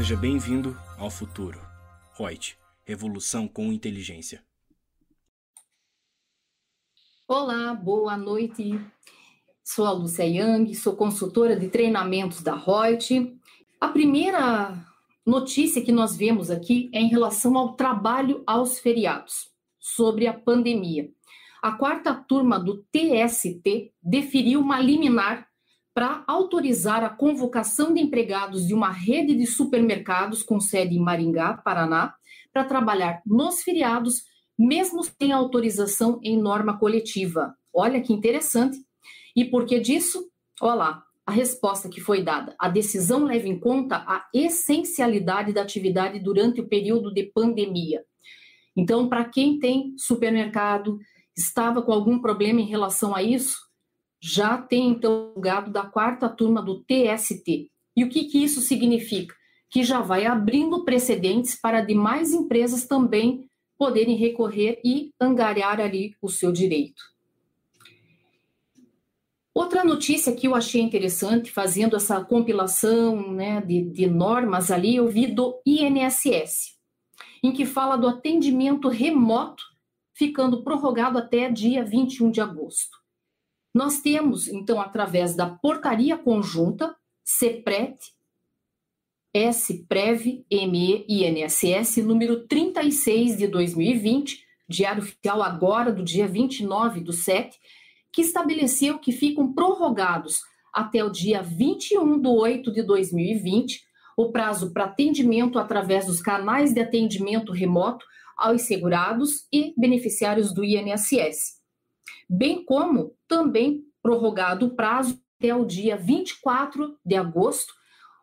Seja bem-vindo ao futuro. Reut, revolução com inteligência. Olá, boa noite. Sou a Lúcia Yang, sou consultora de treinamentos da Reut. A primeira notícia que nós vemos aqui é em relação ao trabalho aos feriados, sobre a pandemia. A quarta turma do TST deferiu uma liminar para autorizar a convocação de empregados de uma rede de supermercados com sede em Maringá, Paraná, para trabalhar nos feriados, mesmo sem autorização em norma coletiva. Olha que interessante. E por que disso? Olha lá, a resposta que foi dada. A decisão leva em conta a essencialidade da atividade durante o período de pandemia. Então, para quem tem supermercado, estava com algum problema em relação a isso, já tem então o gado da quarta turma do TST. E o que, que isso significa? Que já vai abrindo precedentes para demais empresas também poderem recorrer e angariar ali o seu direito. Outra notícia que eu achei interessante, fazendo essa compilação né, de, de normas ali, eu vi do INSS, em que fala do atendimento remoto, ficando prorrogado até dia 21 de agosto. Nós temos, então, através da portaria conjunta, CEPRET, SPREV, ME e INSS, número 36 de 2020, Diário Oficial agora do dia 29 do 7, que estabeleceu que ficam prorrogados até o dia 21 de 8 de 2020 o prazo para atendimento através dos canais de atendimento remoto aos segurados e beneficiários do INSS bem como também prorrogado o prazo até o dia 24 de agosto,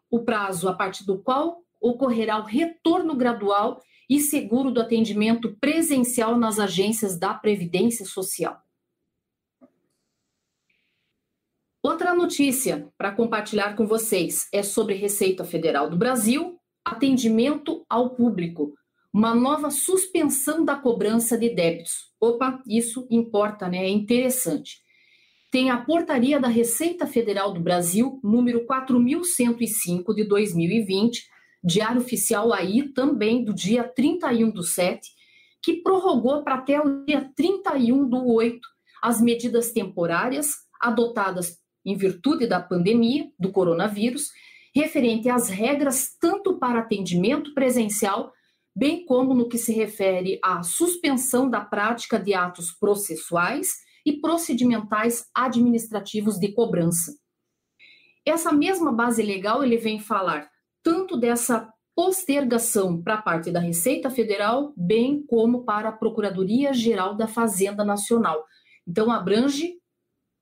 o prazo a partir do qual ocorrerá o retorno gradual e seguro do atendimento presencial nas agências da Previdência Social. Outra notícia para compartilhar com vocês é sobre Receita Federal do Brasil, atendimento ao público, uma nova suspensão da cobrança de débitos. Opa, isso importa, né? É interessante. Tem a portaria da Receita Federal do Brasil, número 4105 de 2020, Diário Oficial aí também do dia 31 do 7, que prorrogou para até o dia 31 do 8 as medidas temporárias adotadas em virtude da pandemia do coronavírus, referente às regras tanto para atendimento presencial bem como no que se refere à suspensão da prática de atos processuais e procedimentais administrativos de cobrança. Essa mesma base legal ele vem falar tanto dessa postergação para a parte da Receita Federal, bem como para a Procuradoria Geral da Fazenda Nacional. Então abrange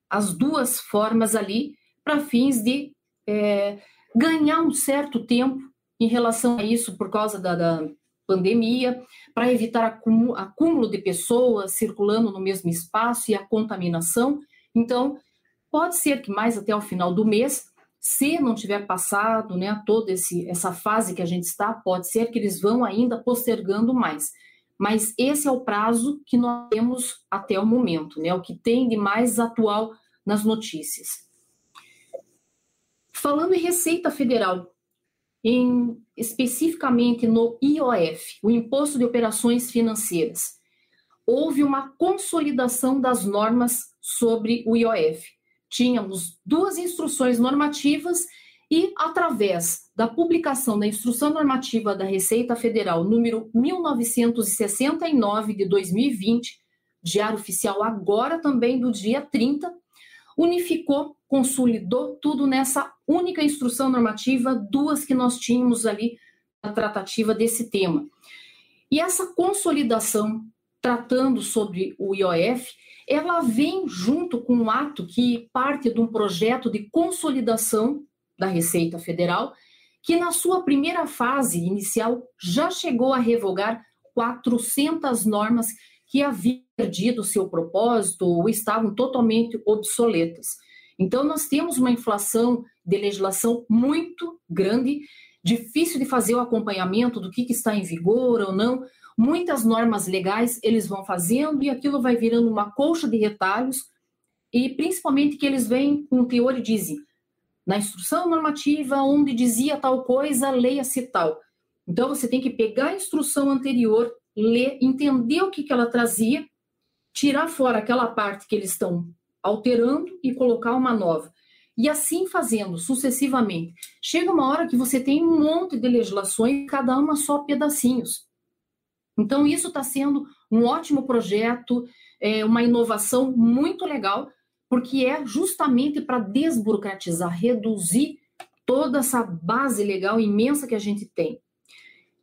as duas formas ali para fins de é, ganhar um certo tempo em relação a isso por causa da, da pandemia, para evitar acúmulo de pessoas circulando no mesmo espaço e a contaminação. Então, pode ser que mais até o final do mês, se não tiver passado né, toda esse, essa fase que a gente está, pode ser que eles vão ainda postergando mais. Mas esse é o prazo que nós temos até o momento, né, o que tem de mais atual nas notícias. Falando em Receita Federal, em, especificamente no IOF, o Imposto de Operações Financeiras. Houve uma consolidação das normas sobre o IOF. Tínhamos duas instruções normativas e, através da publicação da Instrução Normativa da Receita Federal número 1969 de 2020, Diário Oficial agora também do dia 30, unificou, consolidou tudo nessa única instrução normativa, duas que nós tínhamos ali na tratativa desse tema. E essa consolidação, tratando sobre o IOF, ela vem junto com um ato que parte de um projeto de consolidação da Receita Federal, que na sua primeira fase inicial já chegou a revogar 400 normas que haviam perdido seu propósito ou estavam totalmente obsoletas. Então, nós temos uma inflação de legislação muito grande, difícil de fazer o acompanhamento do que, que está em vigor ou não. Muitas normas legais eles vão fazendo e aquilo vai virando uma colcha de retalhos, e principalmente que eles vêm com o teor e dizem: na instrução normativa, onde dizia tal coisa, leia-se tal. Então, você tem que pegar a instrução anterior, ler, entender o que, que ela trazia, tirar fora aquela parte que eles estão alterando e colocar uma nova. E assim fazendo sucessivamente. Chega uma hora que você tem um monte de legislações, cada uma só pedacinhos. Então, isso está sendo um ótimo projeto, é uma inovação muito legal, porque é justamente para desburocratizar, reduzir toda essa base legal imensa que a gente tem.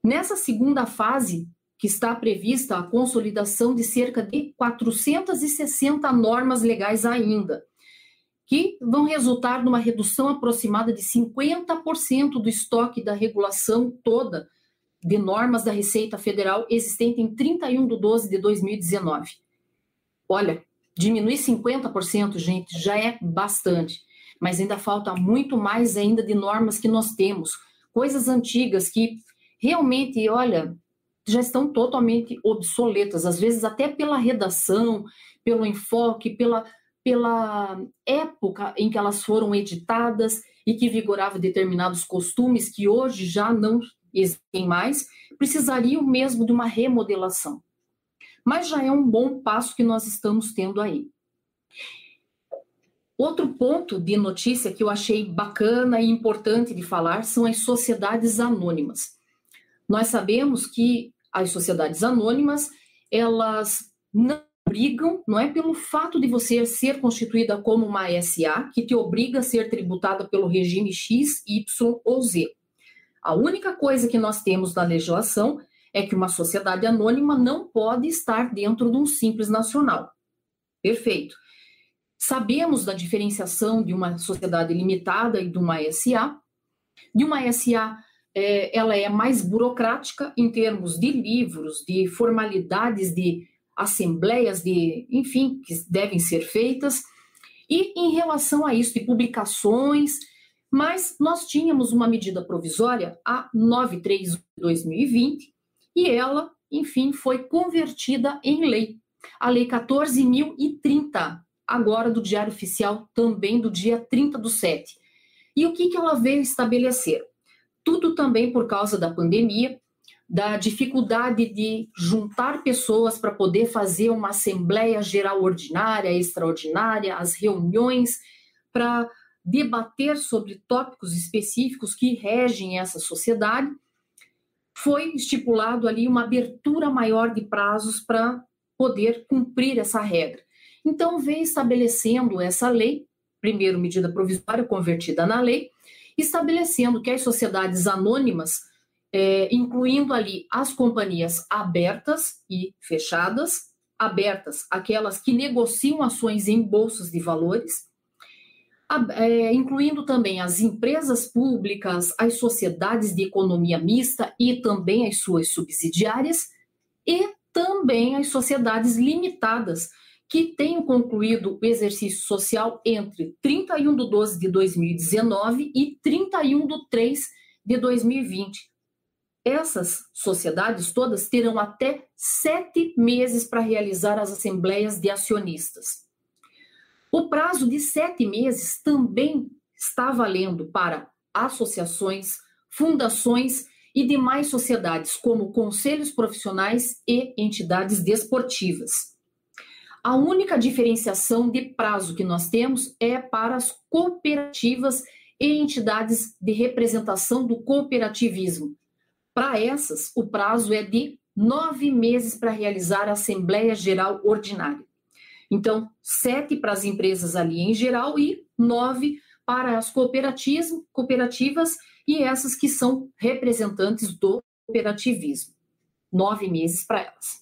Nessa segunda fase, que está prevista a consolidação de cerca de 460 normas legais ainda, que vão resultar numa redução aproximada de 50% do estoque da regulação toda de normas da Receita Federal existente em 31 de 12 de 2019. Olha, diminuir 50%, gente, já é bastante, mas ainda falta muito mais ainda de normas que nós temos, coisas antigas que realmente, olha, já estão totalmente obsoletas, às vezes até pela redação, pelo enfoque, pela, pela época em que elas foram editadas e que vigoravam determinados costumes que hoje já não existem mais, precisariam mesmo de uma remodelação. Mas já é um bom passo que nós estamos tendo aí. Outro ponto de notícia que eu achei bacana e importante de falar são as sociedades anônimas. Nós sabemos que as sociedades anônimas, elas não obrigam, não é pelo fato de você ser constituída como uma SA, que te obriga a ser tributada pelo regime X, Y ou Z. A única coisa que nós temos na legislação é que uma sociedade anônima não pode estar dentro de um simples nacional. Perfeito. Sabemos da diferenciação de uma sociedade limitada e de uma SA. De uma SA, é, ela é mais burocrática em termos de livros, de formalidades, de assembleias, de, enfim, que devem ser feitas. E em relação a isso, de publicações, mas nós tínhamos uma medida provisória, a 93 de 2020, e ela, enfim, foi convertida em lei. A Lei 14.030, agora do Diário Oficial, também do dia 30 do 7. E o que, que ela veio estabelecer? Tudo também por causa da pandemia, da dificuldade de juntar pessoas para poder fazer uma assembleia geral ordinária, extraordinária, as reuniões para debater sobre tópicos específicos que regem essa sociedade, foi estipulado ali uma abertura maior de prazos para poder cumprir essa regra. Então, vem estabelecendo essa lei, primeiro medida provisória convertida na lei, estabelecendo que as sociedades anônimas, é, incluindo ali as companhias abertas e fechadas, abertas, aquelas que negociam ações em bolsas de valores, é, incluindo também as empresas públicas, as sociedades de economia mista e também as suas subsidiárias, e também as sociedades limitadas, que tenham concluído o exercício social entre 31 de 12 de 2019 e 31 de 3 de 2020. Essas sociedades todas terão até sete meses para realizar as assembleias de acionistas. O prazo de sete meses também está valendo para associações, fundações e demais sociedades, como conselhos profissionais e entidades desportivas. A única diferenciação de prazo que nós temos é para as cooperativas e entidades de representação do cooperativismo. Para essas, o prazo é de nove meses para realizar a Assembleia Geral Ordinária. Então, sete para as empresas ali em geral e nove para as cooperativas e essas que são representantes do cooperativismo. Nove meses para elas.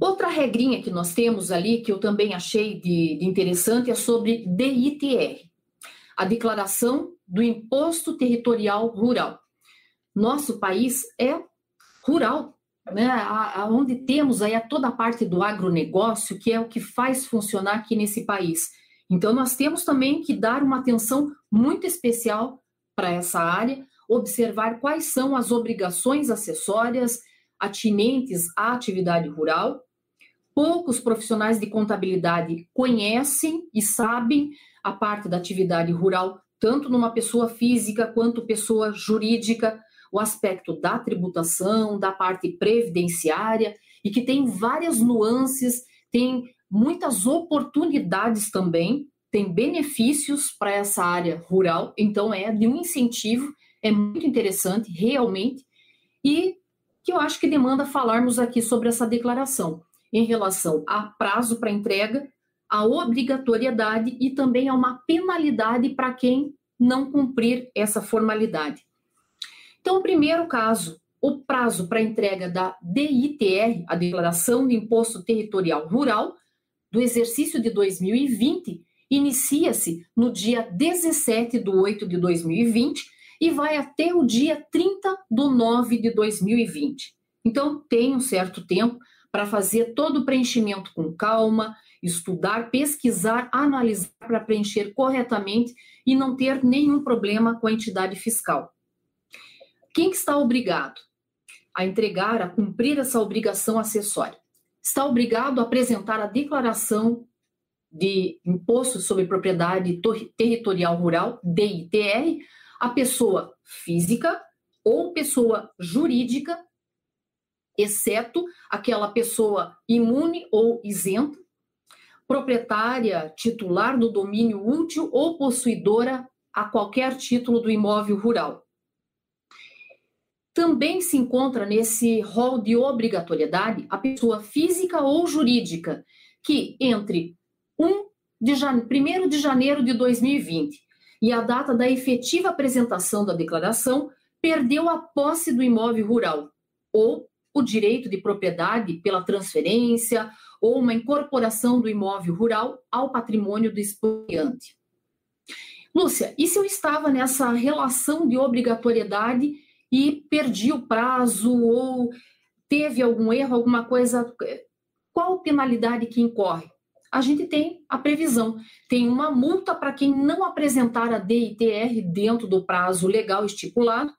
Outra regrinha que nós temos ali, que eu também achei de, de interessante, é sobre DITR, a Declaração do Imposto Territorial Rural. Nosso país é rural, né? onde temos aí toda a parte do agronegócio, que é o que faz funcionar aqui nesse país. Então, nós temos também que dar uma atenção muito especial para essa área, observar quais são as obrigações acessórias atinentes à atividade rural, Poucos profissionais de contabilidade conhecem e sabem a parte da atividade rural, tanto numa pessoa física quanto pessoa jurídica, o aspecto da tributação, da parte previdenciária, e que tem várias nuances, tem muitas oportunidades também, tem benefícios para essa área rural, então é de um incentivo, é muito interessante, realmente, e que eu acho que demanda falarmos aqui sobre essa declaração em relação a prazo para entrega, a obrigatoriedade e também a uma penalidade para quem não cumprir essa formalidade. Então, o primeiro caso, o prazo para entrega da DITR, a Declaração de Imposto Territorial Rural, do exercício de 2020, inicia-se no dia 17 de 8 de 2020 e vai até o dia 30 de 9 de 2020. Então, tem um certo tempo para fazer todo o preenchimento com calma, estudar, pesquisar, analisar para preencher corretamente e não ter nenhum problema com a entidade fiscal. Quem está obrigado a entregar, a cumprir essa obrigação acessória? Está obrigado a apresentar a declaração de Imposto sobre Propriedade Territorial Rural, DITR, a pessoa física ou pessoa jurídica, exceto aquela pessoa imune ou isenta, proprietária titular do domínio útil ou possuidora a qualquer título do imóvel rural. Também se encontra nesse rol de obrigatoriedade a pessoa física ou jurídica que entre 1 de, jane... 1 de janeiro de 2020 e a data da efetiva apresentação da declaração perdeu a posse do imóvel rural ou o direito de propriedade pela transferência ou uma incorporação do imóvel rural ao patrimônio do expoliante. Lúcia, e se eu estava nessa relação de obrigatoriedade e perdi o prazo ou teve algum erro, alguma coisa, qual penalidade que incorre? A gente tem a previsão, tem uma multa para quem não apresentar a DITR dentro do prazo legal estipulado.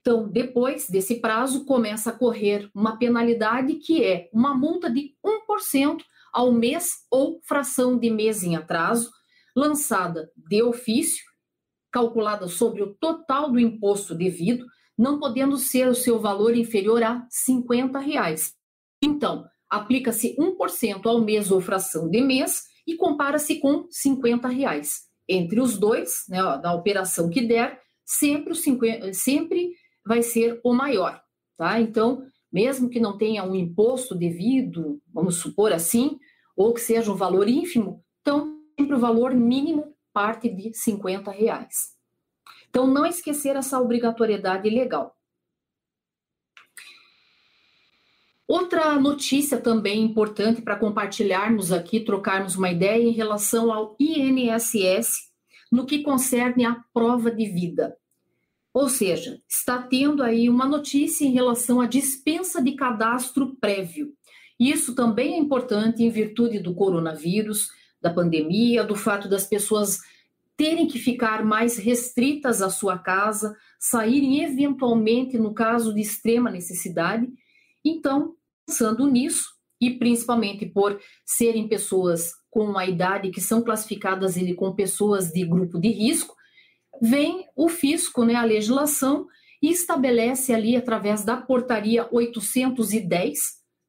Então, depois desse prazo, começa a correr uma penalidade que é uma multa de 1% ao mês ou fração de mês em atraso, lançada de ofício calculada sobre o total do imposto devido, não podendo ser o seu valor inferior a 50 reais. Então, aplica-se 1% ao mês ou fração de mês e compara-se com 50 reais. Entre os dois, né, na operação que der, sempre, o 50, sempre vai ser o maior. Tá? Então, mesmo que não tenha um imposto devido, vamos supor assim, ou que seja um valor ínfimo, então sempre o valor mínimo parte de 50 reais. Então, não esquecer essa obrigatoriedade legal. Outra notícia também importante para compartilharmos aqui, trocarmos uma ideia em relação ao INSS no que concerne à prova de vida. Ou seja, está tendo aí uma notícia em relação à dispensa de cadastro prévio. Isso também é importante em virtude do coronavírus, da pandemia, do fato das pessoas terem que ficar mais restritas à sua casa, saírem eventualmente no caso de extrema necessidade. Então, pensando nisso, e principalmente por serem pessoas com a idade que são classificadas ele com pessoas de grupo de risco, vem o fisco, né, a legislação, e estabelece ali, através da portaria 810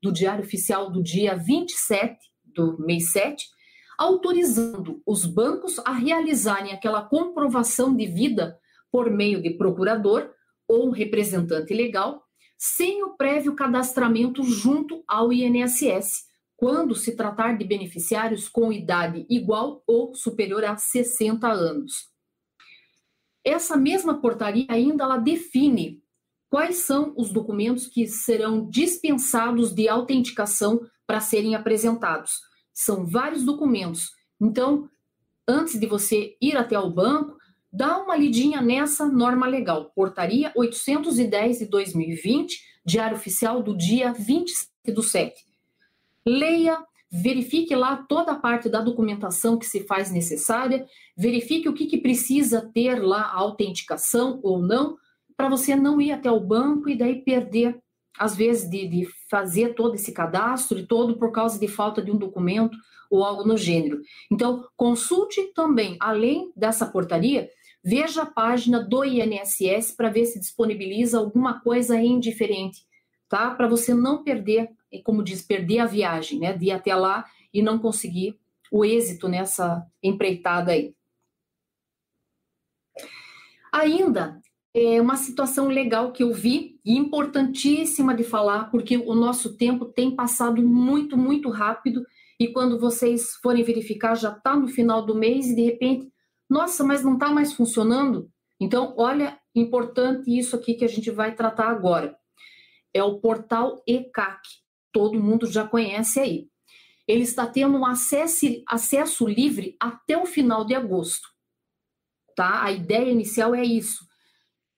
do Diário Oficial do dia 27 do mês 7, autorizando os bancos a realizarem aquela comprovação de vida por meio de procurador ou representante legal, sem o prévio cadastramento junto ao INSS, quando se tratar de beneficiários com idade igual ou superior a 60 anos. Essa mesma portaria ainda ela define quais são os documentos que serão dispensados de autenticação para serem apresentados são vários documentos. Então, antes de você ir até o banco, dá uma lidinha nessa norma legal, Portaria 810 de 2020, Diário Oficial do dia 27 do 7. Leia, verifique lá toda a parte da documentação que se faz necessária, verifique o que, que precisa ter lá a autenticação ou não, para você não ir até o banco e daí perder às vezes, de, de fazer todo esse cadastro e todo por causa de falta de um documento ou algo no gênero. Então, consulte também, além dessa portaria, veja a página do INSS para ver se disponibiliza alguma coisa indiferente, tá? Para você não perder, como diz, perder a viagem, né? De ir até lá e não conseguir o êxito nessa empreitada aí. Ainda é uma situação legal que eu vi e importantíssima de falar, porque o nosso tempo tem passado muito, muito rápido e quando vocês forem verificar já está no final do mês e de repente, nossa, mas não está mais funcionando? Então, olha, importante isso aqui que a gente vai tratar agora. É o portal ECAC, todo mundo já conhece aí. Ele está tendo um acesso, acesso livre até o final de agosto. Tá? A ideia inicial é isso.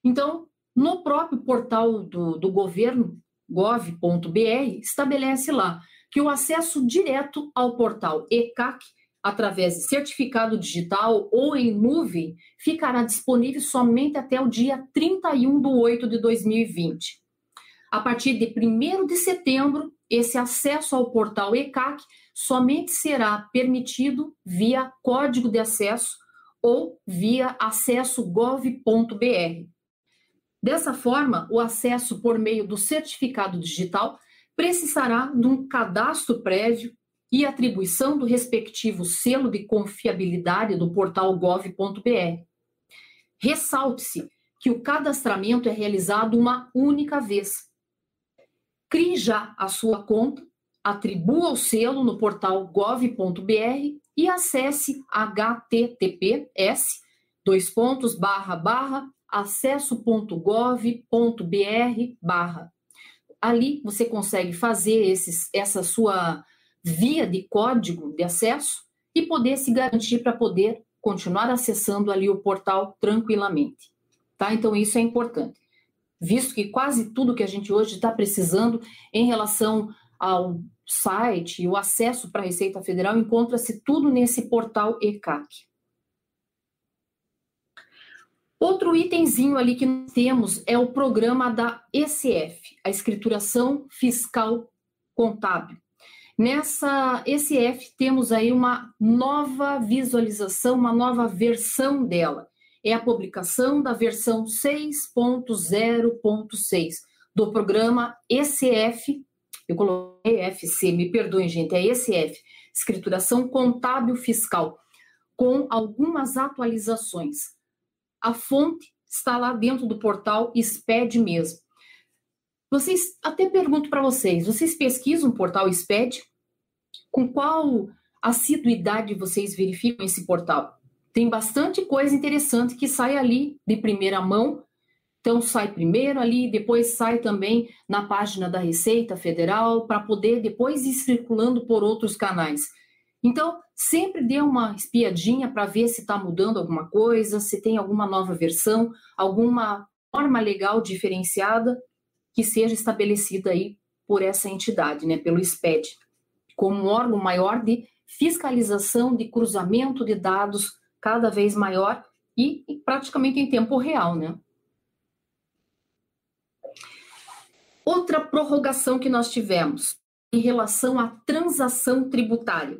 Então, no próprio portal do, do governo, gov.br, estabelece lá que o acesso direto ao portal ECAC, através de certificado digital ou em nuvem, ficará disponível somente até o dia 31 de 8 de 2020. A partir de 1 de setembro, esse acesso ao portal ECAC somente será permitido via código de acesso ou via acesso gov.br. Dessa forma, o acesso por meio do certificado digital precisará de um cadastro prévio e atribuição do respectivo selo de confiabilidade do portal gov.br. Ressalte-se que o cadastramento é realizado uma única vez. Crie já a sua conta, atribua o selo no portal gov.br e acesse https dois pontos barra barra acesso.gov.br barra ali você consegue fazer esses, essa sua via de código de acesso e poder se garantir para poder continuar acessando ali o portal tranquilamente. Tá? Então, isso é importante. Visto que quase tudo que a gente hoje está precisando em relação ao site e o acesso para a Receita Federal encontra-se tudo nesse portal ECAC. Outro itemzinho ali que temos é o programa da ECF, a Escrituração Fiscal Contábil. Nessa ECF temos aí uma nova visualização, uma nova versão dela. É a publicação da versão 6.0.6 do programa ECF, eu coloquei EFC, me perdoem gente, é ECF, Escrituração Contábil Fiscal, com algumas atualizações. A fonte está lá dentro do portal SPED mesmo. Vocês, até pergunto para vocês, vocês pesquisam o portal SPED? Com qual assiduidade vocês verificam esse portal? Tem bastante coisa interessante que sai ali de primeira mão. Então, sai primeiro ali, depois sai também na página da Receita Federal, para poder depois ir circulando por outros canais. Então, sempre dê uma espiadinha para ver se está mudando alguma coisa, se tem alguma nova versão, alguma forma legal diferenciada que seja estabelecida aí por essa entidade, né, pelo SPED, como um órgão maior de fiscalização de cruzamento de dados cada vez maior e, e praticamente em tempo real, né? Outra prorrogação que nós tivemos em relação à transação tributária.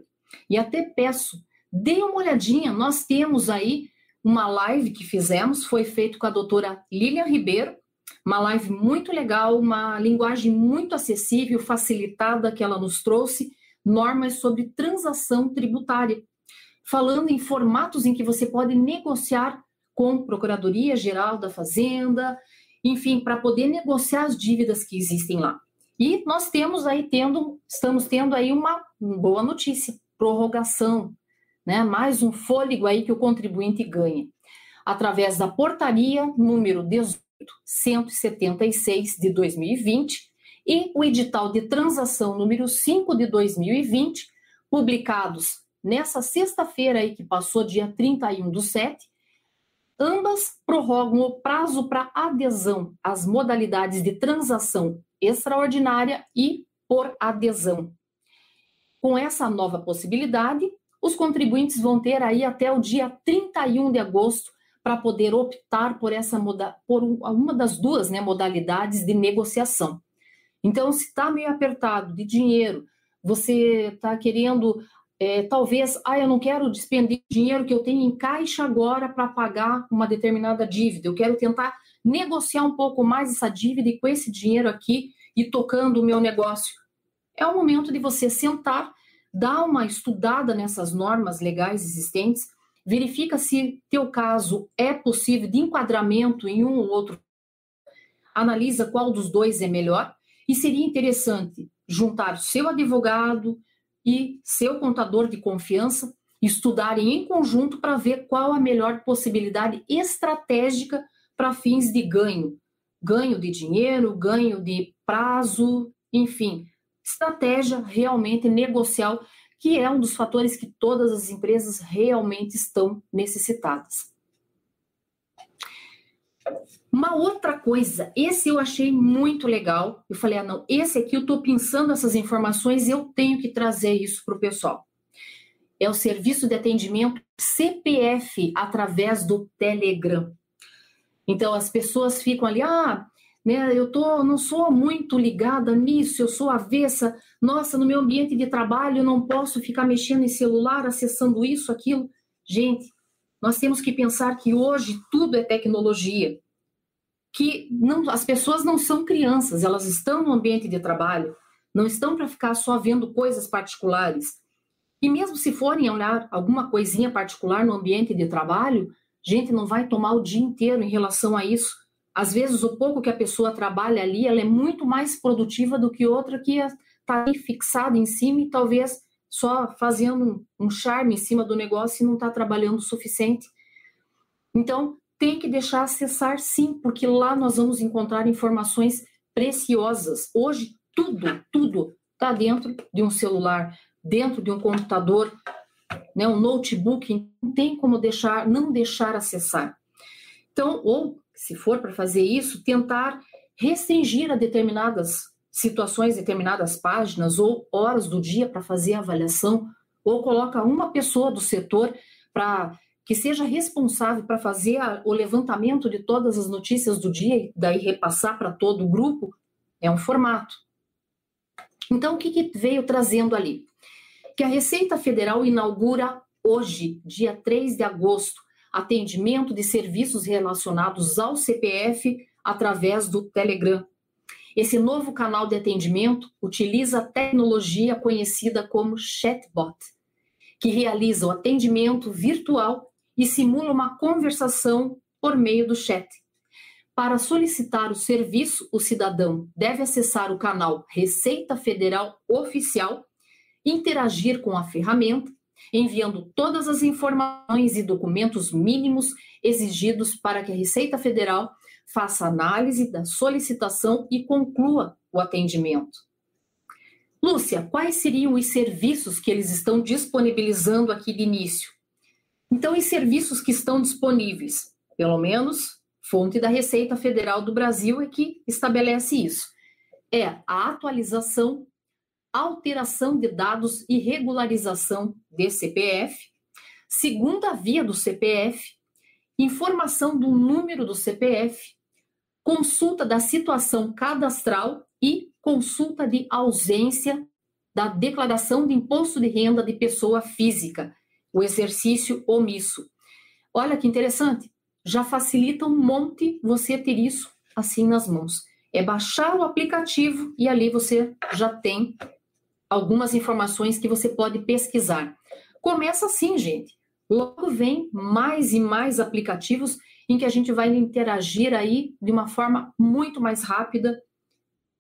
E até peço, dê uma olhadinha, nós temos aí uma live que fizemos, foi feito com a doutora Lilian Ribeiro, uma live muito legal, uma linguagem muito acessível, facilitada que ela nos trouxe, normas sobre transação tributária, falando em formatos em que você pode negociar com Procuradoria Geral da Fazenda, enfim, para poder negociar as dívidas que existem lá. E nós temos aí tendo, estamos tendo aí uma boa notícia prorrogação, né? mais um fôlego aí que o contribuinte ganha, através da portaria número 1876 de 2020 e o edital de transação número 5 de 2020, publicados nessa sexta-feira aí que passou, dia 31 do 7, ambas prorrogam o prazo para adesão às modalidades de transação extraordinária e por adesão, com essa nova possibilidade, os contribuintes vão ter aí até o dia 31 de agosto para poder optar por essa por uma das duas né, modalidades de negociação. Então, se está meio apertado de dinheiro, você está querendo, é, talvez, ah, eu não quero despender dinheiro que eu tenho em caixa agora para pagar uma determinada dívida, eu quero tentar negociar um pouco mais essa dívida e com esse dinheiro aqui e tocando o meu negócio. É o momento de você sentar, dar uma estudada nessas normas legais existentes, verifica se teu caso é possível de enquadramento em um ou outro, analisa qual dos dois é melhor. E seria interessante juntar seu advogado e seu contador de confiança, estudarem em conjunto para ver qual a melhor possibilidade estratégica para fins de ganho. Ganho de dinheiro, ganho de prazo, enfim, estratégia realmente negocial, que é um dos fatores que todas as empresas realmente estão necessitadas. Uma outra coisa, esse eu achei muito legal. Eu falei, ah, não, esse aqui eu estou pensando essas informações, eu tenho que trazer isso para o pessoal. É o serviço de atendimento CPF através do Telegram. Então as pessoas ficam ali, ah, né, eu tô, não sou muito ligada nisso, eu sou avessa. Nossa, no meu ambiente de trabalho eu não posso ficar mexendo em celular, acessando isso, aquilo. Gente, nós temos que pensar que hoje tudo é tecnologia que não, as pessoas não são crianças, elas estão no ambiente de trabalho, não estão para ficar só vendo coisas particulares. E mesmo se forem olhar alguma coisinha particular no ambiente de trabalho, gente não vai tomar o dia inteiro em relação a isso. Às vezes, o pouco que a pessoa trabalha ali, ela é muito mais produtiva do que outra que está fixada em cima e talvez só fazendo um charme em cima do negócio e não está trabalhando o suficiente. Então, tem que deixar acessar sim, porque lá nós vamos encontrar informações preciosas. Hoje, tudo, tudo está dentro de um celular, dentro de um computador, né, um notebook, não tem como deixar, não deixar acessar. Então, ou se for para fazer isso, tentar restringir a determinadas situações, determinadas páginas ou horas do dia para fazer a avaliação, ou coloca uma pessoa do setor para que seja responsável para fazer a, o levantamento de todas as notícias do dia e daí repassar para todo o grupo, é um formato. Então, o que, que veio trazendo ali? Que a Receita Federal inaugura hoje, dia 3 de agosto, atendimento de serviços relacionados ao CPF através do Telegram. Esse novo canal de atendimento utiliza a tecnologia conhecida como chatbot, que realiza o atendimento virtual e simula uma conversação por meio do chat. Para solicitar o serviço, o cidadão deve acessar o canal Receita Federal Oficial, interagir com a ferramenta, enviando todas as informações e documentos mínimos exigidos para que a Receita Federal faça análise da solicitação e conclua o atendimento. Lúcia, quais seriam os serviços que eles estão disponibilizando aqui de início? Então, os serviços que estão disponíveis, pelo menos fonte da Receita Federal do Brasil é que estabelece isso, é a atualização, alteração de dados e regularização de CPF, segunda via do CPF, informação do número do CPF, consulta da situação cadastral e consulta de ausência da declaração de imposto de renda de pessoa física, o exercício omisso. Olha que interessante, já facilita um monte você ter isso assim nas mãos. É baixar o aplicativo e ali você já tem algumas informações que você pode pesquisar. Começa assim, gente. Logo vem mais e mais aplicativos em que a gente vai interagir aí de uma forma muito mais rápida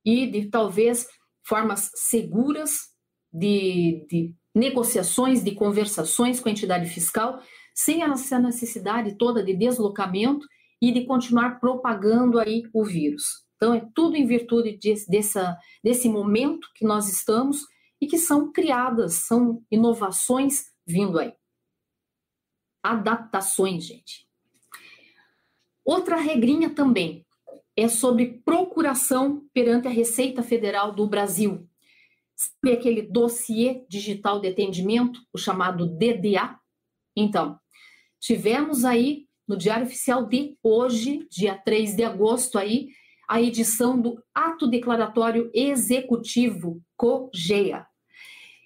e de talvez formas seguras de, de negociações, de conversações com a entidade fiscal, sem essa necessidade toda de deslocamento e de continuar propagando aí o vírus. Então, é tudo em virtude de, dessa, desse momento que nós estamos e que são criadas, são inovações vindo aí. Adaptações, gente. Outra regrinha também é sobre procuração perante a Receita Federal do Brasil. Sabe aquele dossiê digital de atendimento, o chamado DDA? Então, tivemos aí no Diário Oficial de hoje, dia 3 de agosto aí, a edição do Ato Declaratório Executivo, COGEA.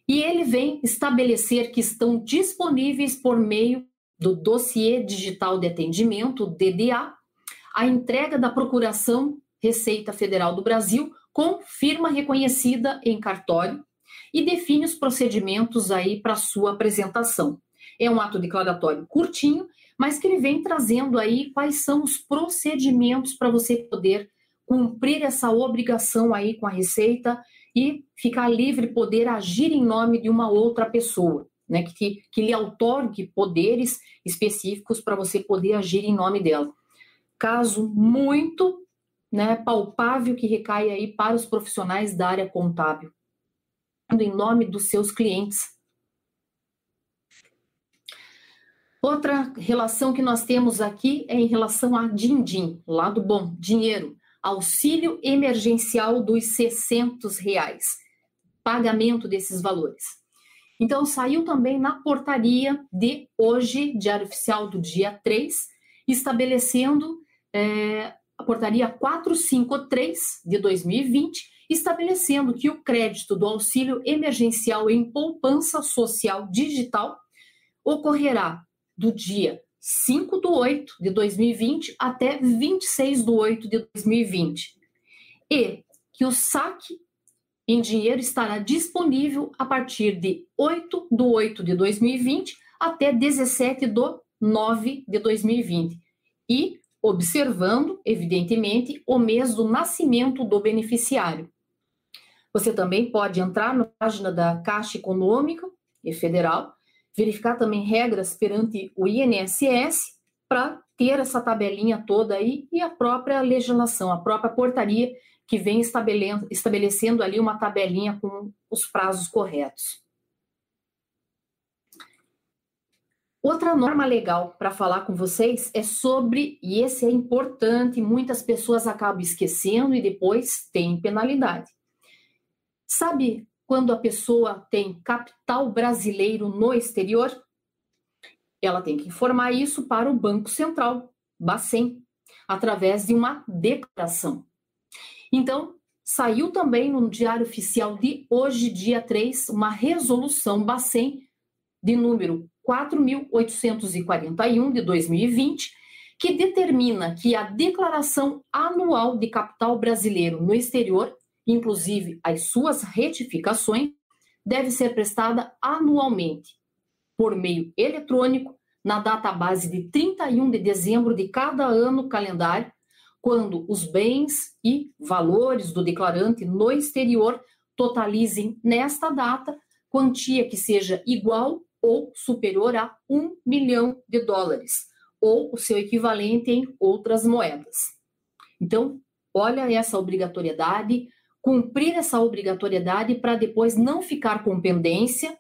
E ele vem estabelecer que estão disponíveis por meio do Dossiê Digital de Atendimento, DDA, a entrega da Procuração Receita Federal do Brasil com firma reconhecida em cartório e define os procedimentos aí para sua apresentação. É um ato declaratório curtinho, mas que ele vem trazendo aí quais são os procedimentos para você poder cumprir essa obrigação aí com a Receita e ficar livre, poder agir em nome de uma outra pessoa, né, que, que lhe outorgue poderes específicos para você poder agir em nome dela. Caso muito né, palpável que recai aí para os profissionais da área contábil, em nome dos seus clientes. Outra relação que nós temos aqui é em relação a din-din, lado bom, dinheiro, auxílio emergencial dos 600 reais, pagamento desses valores. Então, saiu também na portaria de hoje, Diário Oficial do dia 3, estabelecendo é, a portaria 453 de 2020, estabelecendo que o crédito do auxílio emergencial em poupança social digital ocorrerá do dia 5 do 8 de 2020 até 26 do 8 de 2020. E que o saque em dinheiro estará disponível a partir de 8 do 8 de 2020 até 17 do 9 de 2020. E observando, evidentemente, o mês do nascimento do beneficiário. Você também pode entrar na página da Caixa Econômica e Federal, verificar também regras perante o INSS para ter essa tabelinha toda aí e a própria legislação, a própria portaria que vem estabelecendo ali uma tabelinha com os prazos corretos. Outra norma legal para falar com vocês é sobre, e esse é importante, muitas pessoas acabam esquecendo e depois tem penalidade. Sabe quando a pessoa tem capital brasileiro no exterior? Ela tem que informar isso para o Banco Central, Bacen, através de uma declaração. Então, saiu também no Diário Oficial de hoje, dia 3, uma resolução Bacen de número 4.841 de 2020, que determina que a declaração anual de capital brasileiro no exterior, inclusive as suas retificações, deve ser prestada anualmente, por meio eletrônico, na data base de 31 de dezembro de cada ano calendário, quando os bens e valores do declarante no exterior totalizem nesta data quantia que seja igual ou superior a um milhão de dólares, ou o seu equivalente em outras moedas. Então, olha essa obrigatoriedade, cumprir essa obrigatoriedade para depois não ficar com pendência,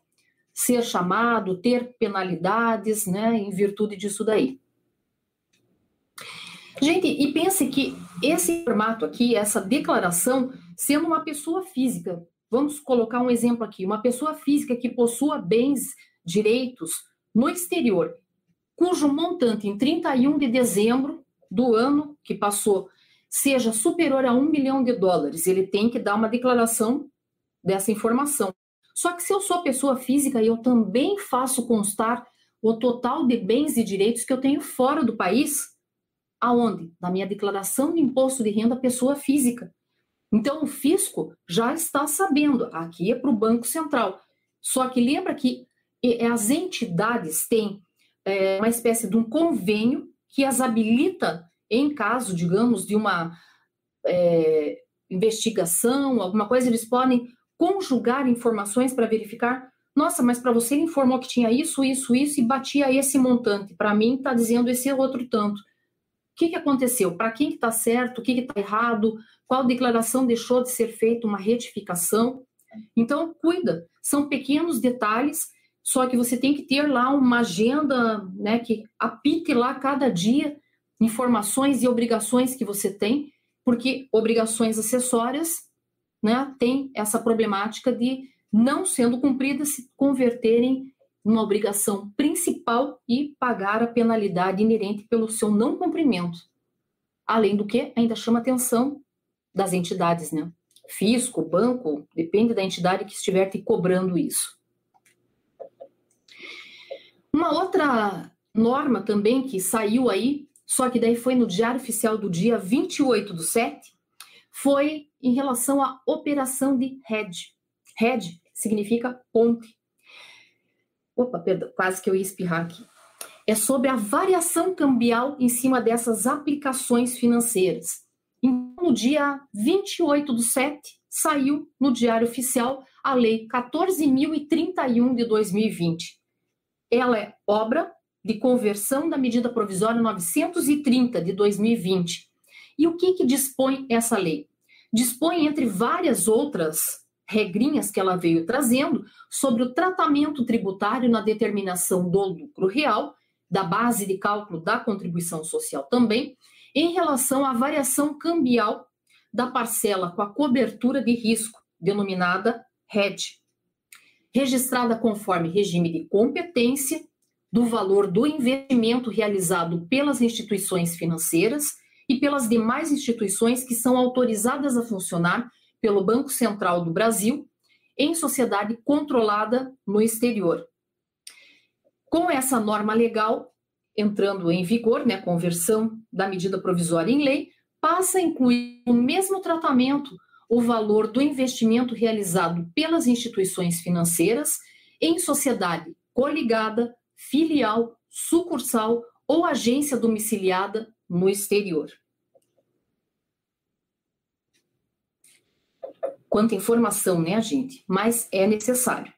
ser chamado, ter penalidades, né, em virtude disso daí. Gente, e pense que esse formato aqui, essa declaração, sendo uma pessoa física, vamos colocar um exemplo aqui, uma pessoa física que possua bens direitos no exterior, cujo montante em 31 de dezembro do ano que passou seja superior a um milhão de dólares, ele tem que dar uma declaração dessa informação. Só que se eu sou pessoa física, eu também faço constar o total de bens e direitos que eu tenho fora do país, aonde? Na minha declaração de imposto de renda pessoa física. Então o fisco já está sabendo, aqui é para o Banco Central. Só que lembra que é, as entidades têm é, uma espécie de um convênio que as habilita, em caso, digamos, de uma é, investigação, alguma coisa, eles podem conjugar informações para verificar. Nossa, mas para você ele informou que tinha isso, isso, isso e batia esse montante. Para mim está dizendo esse outro tanto. O que, que aconteceu? Para quem está certo? O que está errado? Qual declaração deixou de ser feita uma retificação? Então, cuida. São pequenos detalhes só que você tem que ter lá uma agenda, né, que apite lá cada dia informações e obrigações que você tem, porque obrigações acessórias, né, tem essa problemática de não sendo cumpridas se converterem numa obrigação principal e pagar a penalidade inerente pelo seu não cumprimento. Além do que, ainda chama atenção das entidades, né? Fisco, banco, depende da entidade que estiver te cobrando isso. Uma outra norma também que saiu aí, só que daí foi no Diário Oficial do dia 28 do 7, foi em relação à operação de hedge. Hedge significa ponte. Opa, perdão, quase que eu ia espirrar aqui. É sobre a variação cambial em cima dessas aplicações financeiras. Então, no dia 28 do 7, saiu no Diário Oficial a Lei 14.031 de 2020. Ela é obra de conversão da medida provisória 930 de 2020. E o que, que dispõe essa lei? Dispõe, entre várias outras regrinhas que ela veio trazendo, sobre o tratamento tributário na determinação do lucro real, da base de cálculo da contribuição social também, em relação à variação cambial da parcela com a cobertura de risco, denominada RED, registrada conforme regime de competência do valor do investimento realizado pelas instituições financeiras e pelas demais instituições que são autorizadas a funcionar pelo Banco Central do Brasil em sociedade controlada no exterior. Com essa norma legal entrando em vigor, né, conversão da medida provisória em lei, passa a incluir o mesmo tratamento o valor do investimento realizado pelas instituições financeiras em sociedade coligada filial, sucursal ou agência domiciliada no exterior. Quanta informação, né, gente? Mas é necessário.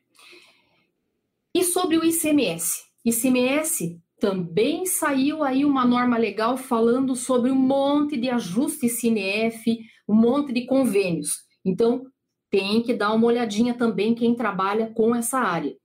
E sobre o ICMS? ICMS também saiu aí uma norma legal falando sobre um monte de ajuste CNF, um monte de convênios. Então, tem que dar uma olhadinha também quem trabalha com essa área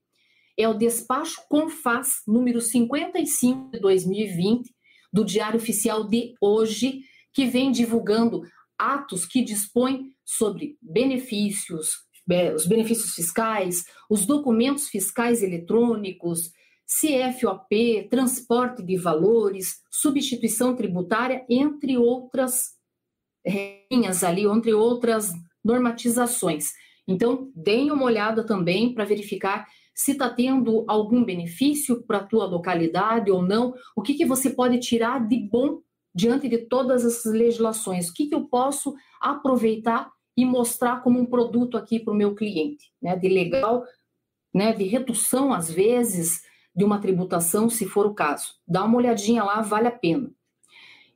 é o despacho Confaz número 55 de 2020 do Diário Oficial de hoje, que vem divulgando atos que dispõem sobre benefícios, é, os benefícios fiscais, os documentos fiscais eletrônicos, CFOP, transporte de valores, substituição tributária, entre outras linhas ali, entre outras normatizações. Então, deem uma olhada também para verificar se está tendo algum benefício para a tua localidade ou não, o que, que você pode tirar de bom diante de todas essas legislações, o que, que eu posso aproveitar e mostrar como um produto aqui para o meu cliente, né, de legal, né, de redução às vezes de uma tributação, se for o caso. Dá uma olhadinha lá, vale a pena.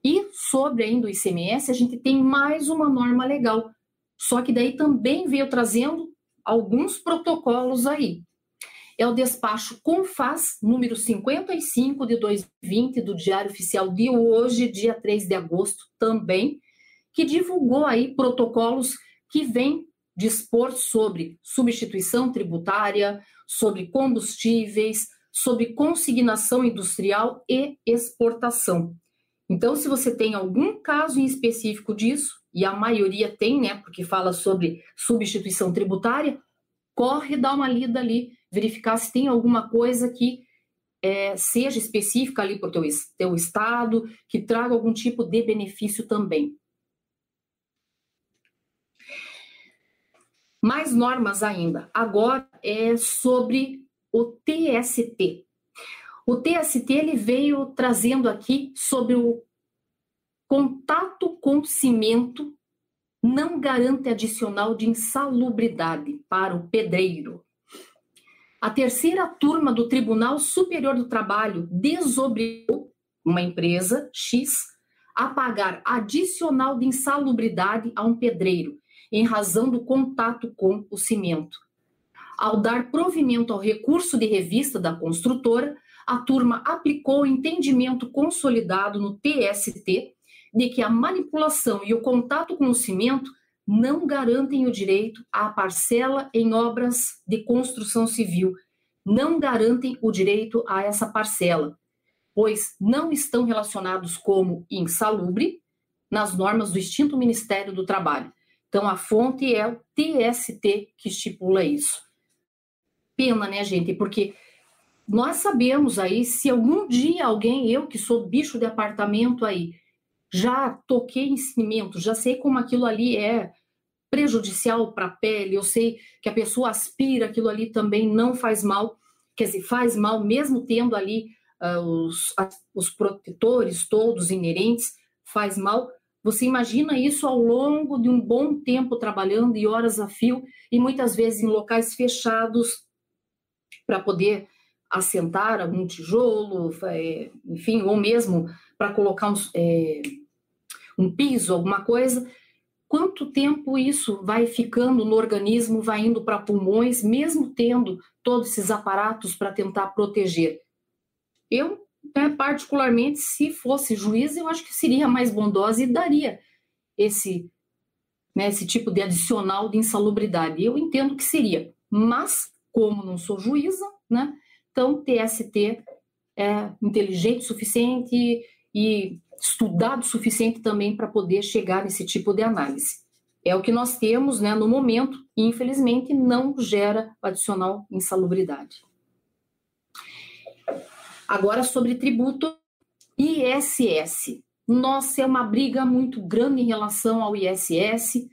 E sobre ainda o ICMS, a gente tem mais uma norma legal, só que daí também veio trazendo alguns protocolos aí é o despacho Confaz, número 55 de 2020, do Diário Oficial de hoje, dia 3 de agosto, também, que divulgou aí protocolos que vêm dispor sobre substituição tributária, sobre combustíveis, sobre consignação industrial e exportação. Então, se você tem algum caso em específico disso, e a maioria tem, né, porque fala sobre substituição tributária, corre dar uma lida ali verificar se tem alguma coisa que é, seja específica ali para o teu, teu estado, que traga algum tipo de benefício também. Mais normas ainda. Agora é sobre o TST. O TST ele veio trazendo aqui sobre o contato com cimento não garante adicional de insalubridade para o pedreiro. A terceira turma do Tribunal Superior do Trabalho desobrigou uma empresa X a pagar adicional de insalubridade a um pedreiro, em razão do contato com o cimento. Ao dar provimento ao recurso de revista da construtora, a turma aplicou o entendimento consolidado no TST de que a manipulação e o contato com o cimento não garantem o direito à parcela em obras de construção civil, não garantem o direito a essa parcela, pois não estão relacionados como insalubre nas normas do extinto Ministério do Trabalho. Então, a fonte é o TST que estipula isso. Pena, né, gente? Porque nós sabemos aí, se algum dia alguém, eu que sou bicho de apartamento aí, já toquei em cimento, já sei como aquilo ali é prejudicial para a pele, eu sei que a pessoa aspira aquilo ali também não faz mal, quer dizer, faz mal mesmo tendo ali uh, os, os protetores todos inerentes, faz mal. Você imagina isso ao longo de um bom tempo trabalhando e horas a fio, e muitas vezes em locais fechados, para poder assentar algum tijolo, é, enfim, ou mesmo para colocar é, um piso, alguma coisa. Quanto tempo isso vai ficando no organismo, vai indo para pulmões, mesmo tendo todos esses aparatos para tentar proteger? Eu, né, particularmente, se fosse juiz, eu acho que seria mais bondosa e daria esse, né, esse tipo de adicional de insalubridade. Eu entendo que seria, mas como não sou juíza, né, então, TST é inteligente o suficiente e estudado o suficiente também para poder chegar nesse tipo de análise. É o que nós temos né, no momento e, infelizmente, não gera adicional insalubridade. Agora, sobre tributo ISS. Nossa, é uma briga muito grande em relação ao ISS.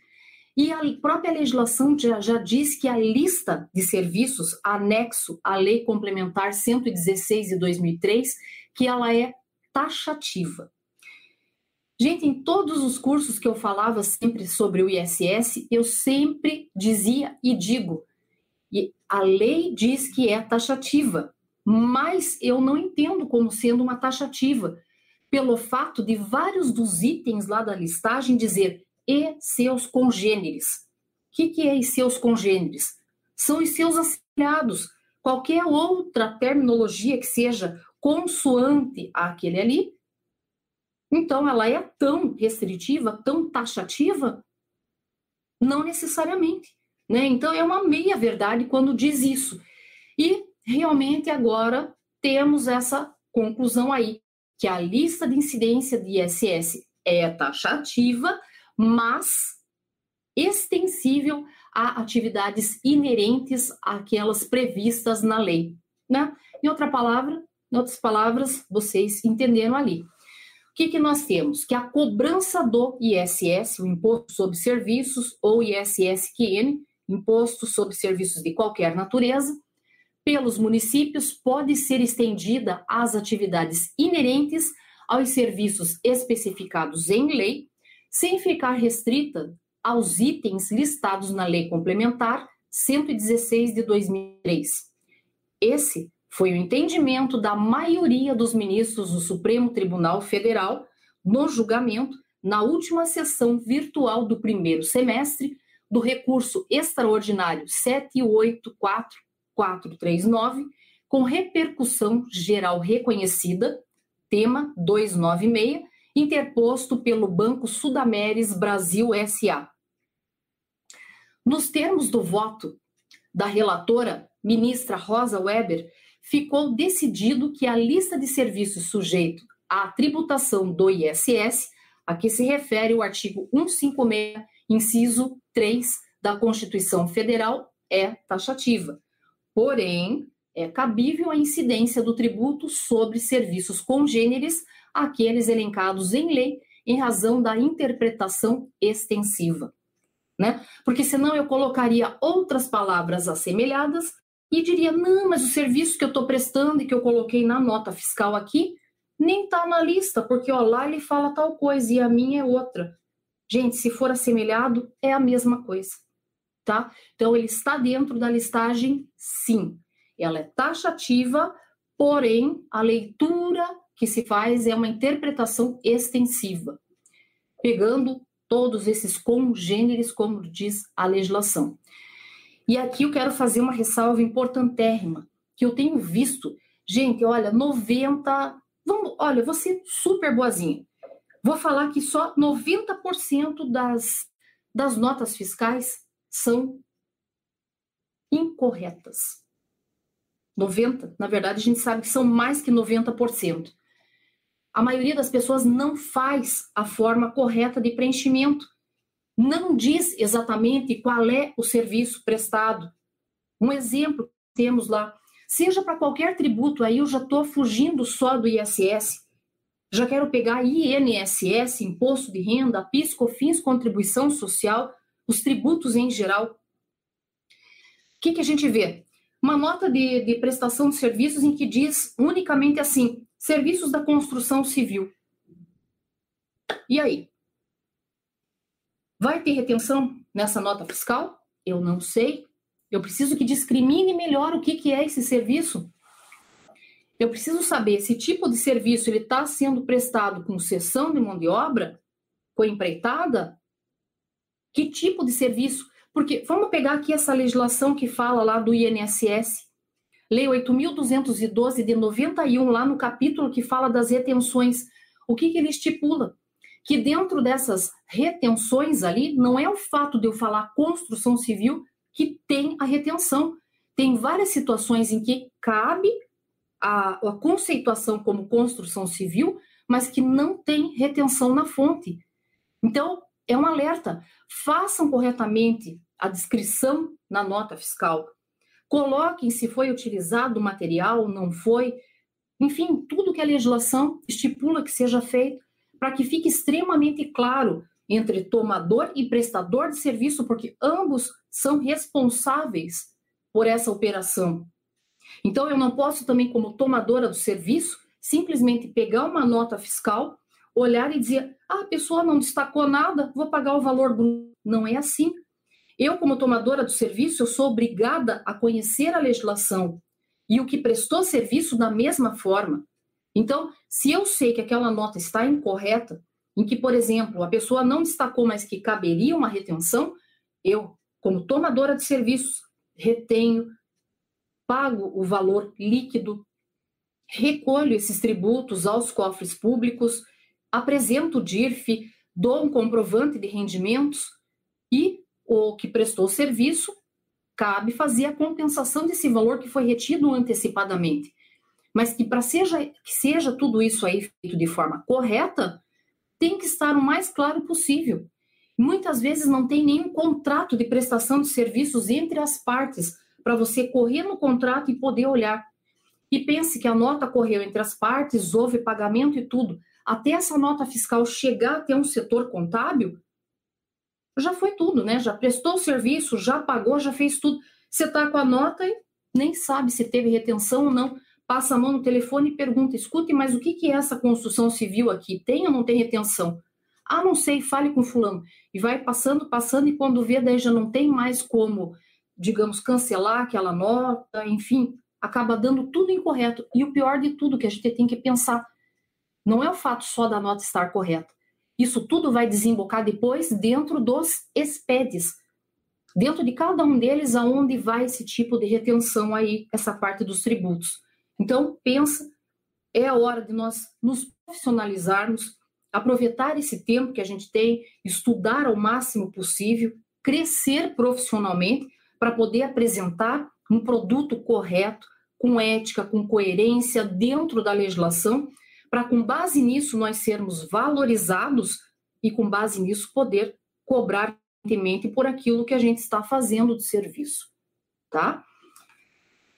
E a própria legislação já, já diz que a lista de serviços anexo à Lei Complementar 116 de 2003, que ela é taxativa. Gente, em todos os cursos que eu falava sempre sobre o ISS, eu sempre dizia e digo, e a lei diz que é taxativa, mas eu não entendo como sendo uma taxativa, pelo fato de vários dos itens lá da listagem dizer e seus congêneres. O que, que é e seus congêneres? São os seus associados. Qualquer outra terminologia que seja consoante àquele ali, então ela é tão restritiva, tão taxativa? Não necessariamente. Né? Então é uma meia-verdade quando diz isso. E realmente agora temos essa conclusão aí, que a lista de incidência de ISS é taxativa, mas extensível a atividades inerentes àquelas previstas na lei, né? Em outra palavra, em outras palavras, vocês entenderam ali. Que, que nós temos? Que a cobrança do ISS, o Imposto sobre Serviços, ou ISSQN, Imposto sobre Serviços de qualquer natureza, pelos municípios pode ser estendida às atividades inerentes aos serviços especificados em lei sem ficar restrita aos itens listados na Lei Complementar 116 de 2003. Esse foi o entendimento da maioria dos ministros do Supremo Tribunal Federal no julgamento na última sessão virtual do primeiro semestre do recurso extraordinário 784439, com repercussão geral reconhecida, tema 296, interposto pelo Banco Sudameris Brasil SA. Nos termos do voto da relatora, ministra Rosa Weber, ficou decidido que a lista de serviços sujeito à tributação do ISS, a que se refere o artigo 156, inciso 3 da Constituição Federal, é taxativa. Porém, é cabível a incidência do tributo sobre serviços congêneres àqueles elencados em lei em razão da interpretação extensiva. Né? Porque senão eu colocaria outras palavras assemelhadas e diria: não, mas o serviço que eu estou prestando e que eu coloquei na nota fiscal aqui nem está na lista, porque ó, lá ele fala tal coisa e a minha é outra. Gente, se for assemelhado, é a mesma coisa. Tá? Então, ele está dentro da listagem, sim. Ela é taxativa, porém, a leitura que se faz é uma interpretação extensiva, pegando todos esses congêneres, como diz a legislação. E aqui eu quero fazer uma ressalva importantérrima, que eu tenho visto, gente, olha, 90, vamos, olha, ser super boazinha. Vou falar que só 90% das, das notas fiscais são incorretas. 90, na verdade, a gente sabe que são mais que 90% a maioria das pessoas não faz a forma correta de preenchimento. Não diz exatamente qual é o serviço prestado. Um exemplo temos lá, seja para qualquer tributo, aí eu já estou fugindo só do ISS. Já quero pegar INSS, imposto de renda, PIS, COFINS, contribuição social, os tributos em geral. O que, que a gente vê? Uma nota de, de prestação de serviços em que diz unicamente assim: serviços da construção civil. E aí? Vai ter retenção nessa nota fiscal? Eu não sei. Eu preciso que discrimine melhor o que, que é esse serviço. Eu preciso saber se tipo de serviço ele está sendo prestado com cessão de mão de obra, com empreitada, que tipo de serviço? Porque vamos pegar aqui essa legislação que fala lá do INSS, Lei 8.212 de 91, lá no capítulo que fala das retenções. O que, que ele estipula? Que dentro dessas retenções ali, não é o fato de eu falar construção civil que tem a retenção. Tem várias situações em que cabe a, a conceituação como construção civil, mas que não tem retenção na fonte. Então, é um alerta. Façam corretamente a descrição na nota fiscal. Coloquem se foi utilizado o material, não foi. Enfim, tudo que a legislação estipula que seja feito, para que fique extremamente claro entre tomador e prestador de serviço, porque ambos são responsáveis por essa operação. Então, eu não posso também, como tomadora do serviço, simplesmente pegar uma nota fiscal, olhar e dizer: ah, a pessoa não destacou nada, vou pagar o valor do. Não é assim. Eu, como tomadora do serviço, eu sou obrigada a conhecer a legislação e o que prestou serviço da mesma forma. Então, se eu sei que aquela nota está incorreta, em que, por exemplo, a pessoa não destacou, mas que caberia uma retenção, eu, como tomadora de serviços, retenho, pago o valor líquido, recolho esses tributos aos cofres públicos, apresento o DIRF, dou um comprovante de rendimentos e o que prestou serviço cabe fazer a compensação desse valor que foi retido antecipadamente. Mas que para seja que seja tudo isso aí feito de forma correta, tem que estar o mais claro possível. Muitas vezes não tem nenhum contrato de prestação de serviços entre as partes para você correr no contrato e poder olhar. E pense que a nota correu entre as partes, houve pagamento e tudo. Até essa nota fiscal chegar até um setor contábil, já foi tudo, né? Já prestou o serviço, já pagou, já fez tudo. Você está com a nota e nem sabe se teve retenção ou não. Passa a mão no telefone e pergunta: escute, mas o que, que é essa construção civil aqui? Tem ou não tem retenção? Ah, não sei, fale com fulano. E vai passando, passando, e quando vê, daí já não tem mais como digamos, cancelar aquela nota, enfim, acaba dando tudo incorreto. E o pior de tudo que a gente tem que pensar, não é o fato só da nota estar correta. Isso tudo vai desembocar depois dentro dos SPEDs, dentro de cada um deles aonde vai esse tipo de retenção aí, essa parte dos tributos. Então, pensa, é a hora de nós nos profissionalizarmos, aproveitar esse tempo que a gente tem, estudar ao máximo possível, crescer profissionalmente para poder apresentar um produto correto, com ética, com coerência dentro da legislação, para com base nisso nós sermos valorizados e com base nisso poder cobrar por aquilo que a gente está fazendo de serviço, tá?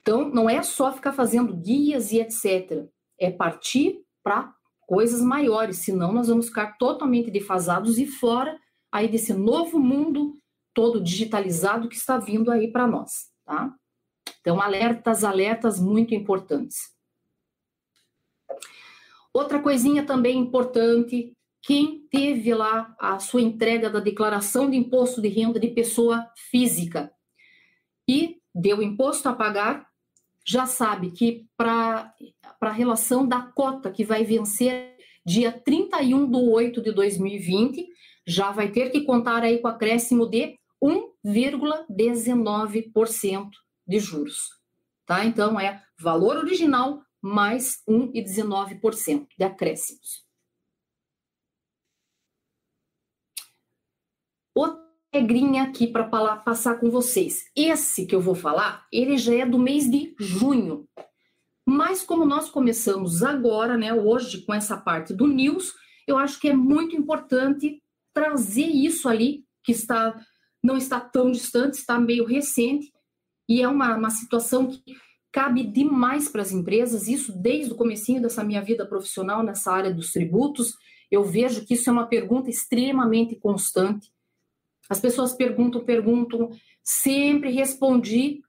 Então, não é só ficar fazendo guias e etc. É partir para coisas maiores, senão nós vamos ficar totalmente defasados e fora aí desse novo mundo todo digitalizado que está vindo aí para nós, tá? Então, alertas, alertas muito importantes. Outra coisinha também importante, quem teve lá a sua entrega da declaração de imposto de renda de pessoa física e deu imposto a pagar, já sabe que para a relação da cota que vai vencer dia 31 de 8 de 2020, já vai ter que contar aí com acréscimo de 1,19% de juros. Tá? Então, é valor original mais 1,19% de acréscimos. Outra regrinha aqui para passar com vocês. Esse que eu vou falar, ele já é do mês de junho. Mas como nós começamos agora, né, hoje com essa parte do news, eu acho que é muito importante trazer isso ali que está não está tão distante, está meio recente, e é uma, uma situação que cabe demais para as empresas, isso desde o comecinho dessa minha vida profissional nessa área dos tributos, eu vejo que isso é uma pergunta extremamente constante. As pessoas perguntam, perguntam, sempre respondi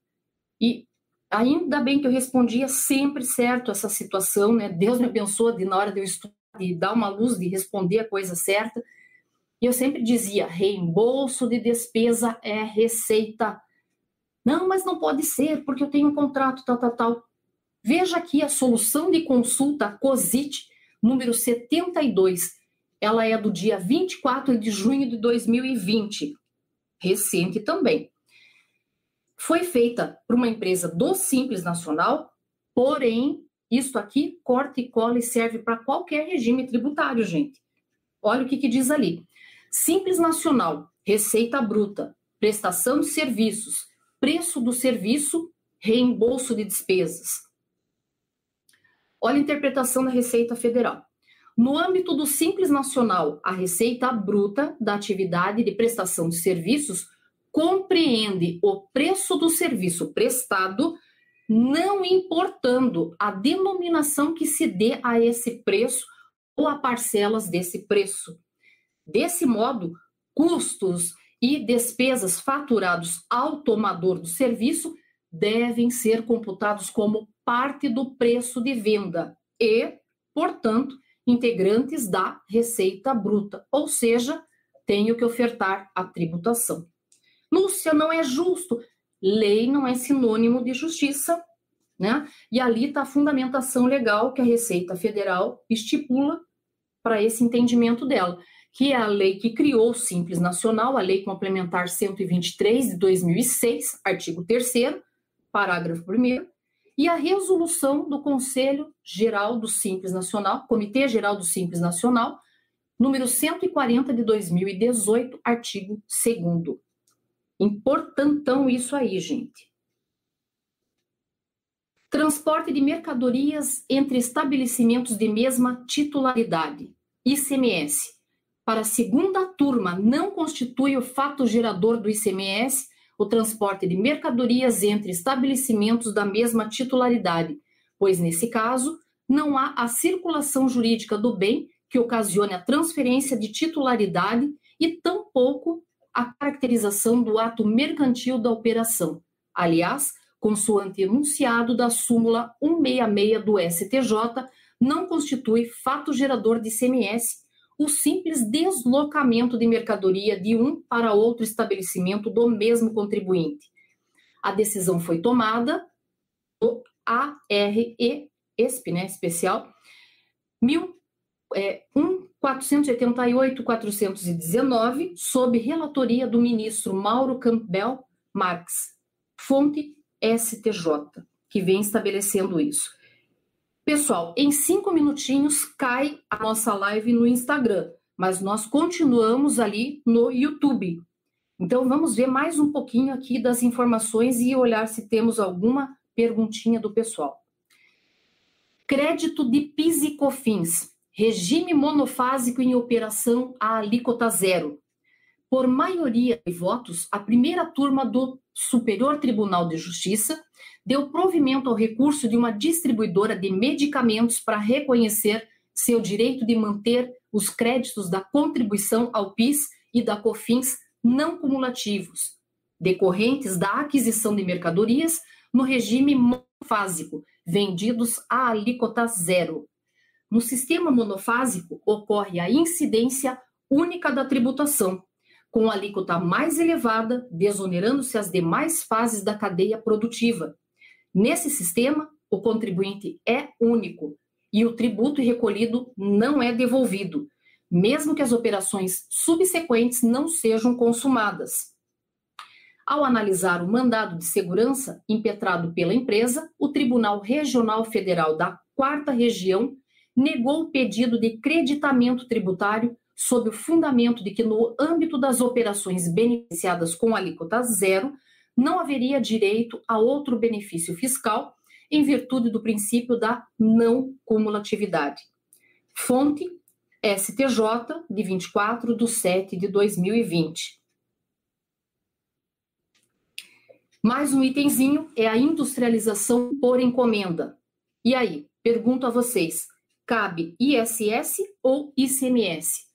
e ainda bem que eu respondia sempre certo essa situação, né? Deus me abençoa de na hora de eu estudar, de dar uma luz, de responder a coisa certa. E eu sempre dizia, reembolso de despesa é receita não, mas não pode ser, porque eu tenho um contrato, tal, tal, tal. Veja aqui a solução de consulta COSIT, número 72. Ela é do dia 24 de junho de 2020. Recente também. Foi feita por uma empresa do Simples Nacional, porém, isso aqui corta e cola e serve para qualquer regime tributário, gente. Olha o que, que diz ali. Simples Nacional, receita bruta, prestação de serviços, preço do serviço, reembolso de despesas. Olha a interpretação da Receita Federal. No âmbito do Simples Nacional, a receita bruta da atividade de prestação de serviços compreende o preço do serviço prestado, não importando a denominação que se dê a esse preço ou a parcelas desse preço. Desse modo, custos e despesas faturados ao tomador do serviço devem ser computados como parte do preço de venda e, portanto, integrantes da receita bruta, ou seja, tenho que ofertar a tributação. Lúcia, não é justo. Lei não é sinônimo de justiça, né? E ali está a fundamentação legal que a Receita Federal estipula para esse entendimento dela que é a lei que criou o Simples Nacional, a Lei Complementar 123 de 2006, artigo 3 parágrafo 1 e a resolução do Conselho Geral do Simples Nacional, Comitê Geral do Simples Nacional, número 140 de 2018, artigo 2 Importantão isso aí, gente. Transporte de mercadorias entre estabelecimentos de mesma titularidade, ICMS para a segunda turma não constitui o fato gerador do ICMS o transporte de mercadorias entre estabelecimentos da mesma titularidade, pois, nesse caso, não há a circulação jurídica do bem que ocasione a transferência de titularidade e tampouco a caracterização do ato mercantil da operação. Aliás, consoante enunciado da súmula 166 do STJ, não constitui fato gerador de ICMS o simples deslocamento de mercadoria de um para outro estabelecimento do mesmo contribuinte. A decisão foi tomada no ARESP, né, especial, 1488-419, é, sob relatoria do ministro Mauro Campbell Marx, fonte STJ, que vem estabelecendo isso. Pessoal, em cinco minutinhos cai a nossa live no Instagram, mas nós continuamos ali no YouTube. Então vamos ver mais um pouquinho aqui das informações e olhar se temos alguma perguntinha do pessoal. Crédito de PIS e COFINS, regime monofásico em operação a alíquota zero. Por maioria de votos, a primeira turma do Superior Tribunal de Justiça deu provimento ao recurso de uma distribuidora de medicamentos para reconhecer seu direito de manter os créditos da contribuição ao PIS e da COFINS não cumulativos, decorrentes da aquisição de mercadorias no regime monofásico, vendidos a alíquota zero. No sistema monofásico, ocorre a incidência única da tributação, com alíquota mais elevada, desonerando-se as demais fases da cadeia produtiva, Nesse sistema, o contribuinte é único e o tributo recolhido não é devolvido, mesmo que as operações subsequentes não sejam consumadas. Ao analisar o mandado de segurança impetrado pela empresa, o Tribunal Regional Federal da Quarta Região negou o pedido de creditamento tributário sob o fundamento de que, no âmbito das operações beneficiadas com alíquota zero, não haveria direito a outro benefício fiscal em virtude do princípio da não cumulatividade. Fonte STJ, de 24 de 7 de 2020. Mais um itemzinho é a industrialização por encomenda. E aí, pergunto a vocês, cabe ISS ou ICMS?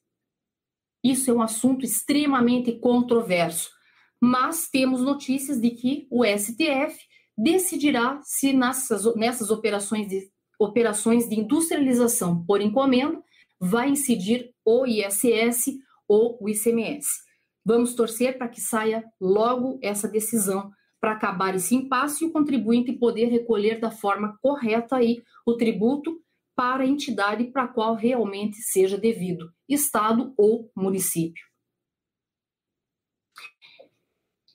Isso é um assunto extremamente controverso, mas temos notícias de que o STF decidirá se nessas, nessas operações de, operações de industrialização por encomenda vai incidir o ISS ou o ICMS. Vamos torcer para que saia logo essa decisão para acabar esse impasse e o contribuinte poder recolher da forma correta aí o tributo para a entidade para a qual realmente seja devido, Estado ou município.